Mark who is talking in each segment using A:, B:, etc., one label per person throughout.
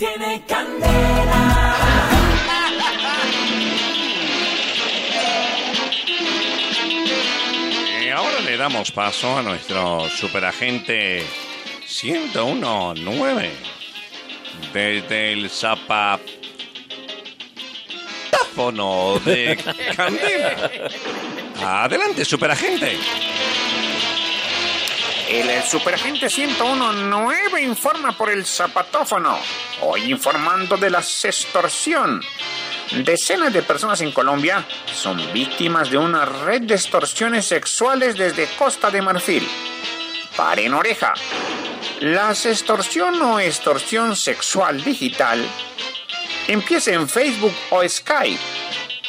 A: tiene candela.
B: Y ahora le damos paso a nuestro superagente 1019 desde el zapatáfono de Candela. Adelante, superagente.
C: El superagente 1019 informa por el zapatófono. Hoy informando de la extorsión. Decenas de personas en Colombia son víctimas de una red de extorsiones sexuales desde Costa de Marfil. Paren oreja. La extorsión o extorsión sexual digital empieza en Facebook o Skype.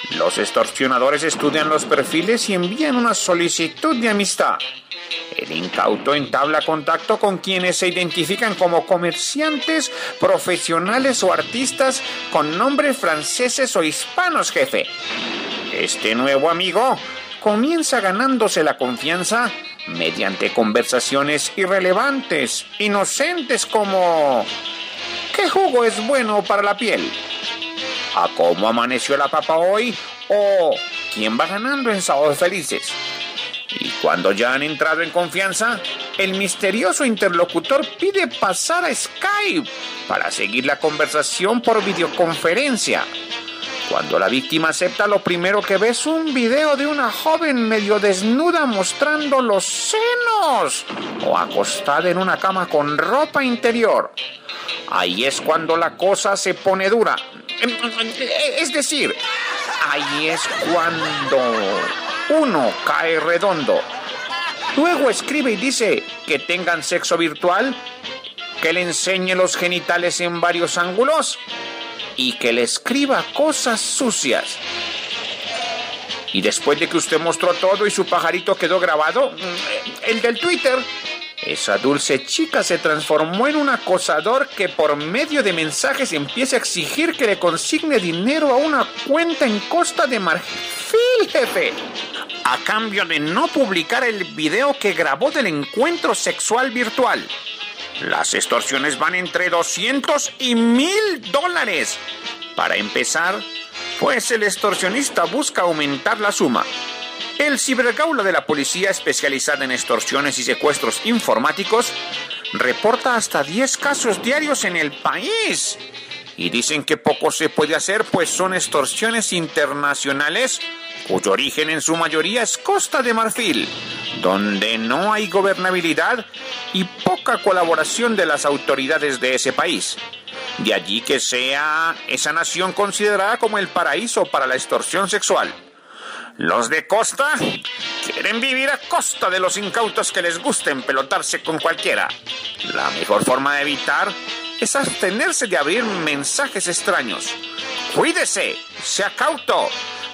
C: Los extorsionadores estudian los perfiles y envían una solicitud de amistad. El incauto entabla contacto con quienes se identifican como comerciantes, profesionales o artistas con nombres franceses o hispanos, jefe. Este nuevo amigo comienza ganándose la confianza mediante conversaciones irrelevantes, inocentes como ¿qué jugo es bueno para la piel? ¿A cómo amaneció la papa hoy? ¿O quién va ganando en sábados felices? Y cuando ya han entrado en confianza, el misterioso interlocutor pide pasar a Skype para seguir la conversación por videoconferencia. Cuando la víctima acepta, lo primero que ve es un video de una joven medio desnuda mostrando los senos o acostada en una cama con ropa interior. Ahí es cuando la cosa se pone dura. Es decir, ahí es cuando uno cae redondo. Luego escribe y dice que tengan sexo virtual, que le enseñe los genitales en varios ángulos y que le escriba cosas sucias. Y después de que usted mostró todo y su pajarito quedó grabado, el del Twitter, esa dulce chica se transformó en un acosador que por medio de mensajes empieza a exigir que le consigne dinero a una cuenta en Costa de Marfil, jefe. A cambio de no publicar el video que grabó del encuentro sexual virtual. Las extorsiones van entre 200 y 1000 dólares. Para empezar, pues el extorsionista busca aumentar la suma. El cibergaula de la policía especializada en extorsiones y secuestros informáticos reporta hasta 10 casos diarios en el país. Y dicen que poco se puede hacer pues son extorsiones internacionales cuyo origen en su mayoría es Costa de Marfil, donde no hay gobernabilidad y poca colaboración de las autoridades de ese país. De allí que sea esa nación considerada como el paraíso para la extorsión sexual. Los de Costa quieren vivir a costa de los incautos que les gusten pelotarse con cualquiera. La mejor forma de evitar es abstenerse de abrir mensajes extraños. Cuídese, sea cauto,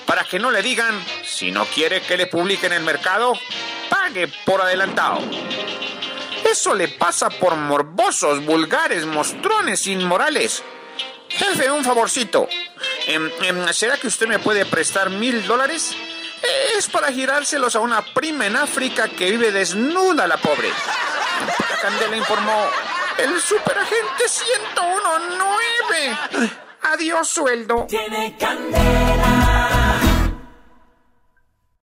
C: para que no le digan, si no quiere que le publiquen en el mercado, pague por adelantado. Eso le pasa por morbosos, vulgares, mostrones, inmorales. Jefe, un favorcito. Em, em, ¿Será que usted me puede prestar mil dólares? Es para girárselos a una prima en África que vive desnuda, la pobre. Candela informó el superagente 1019. Adiós, sueldo.
A: Tiene candela.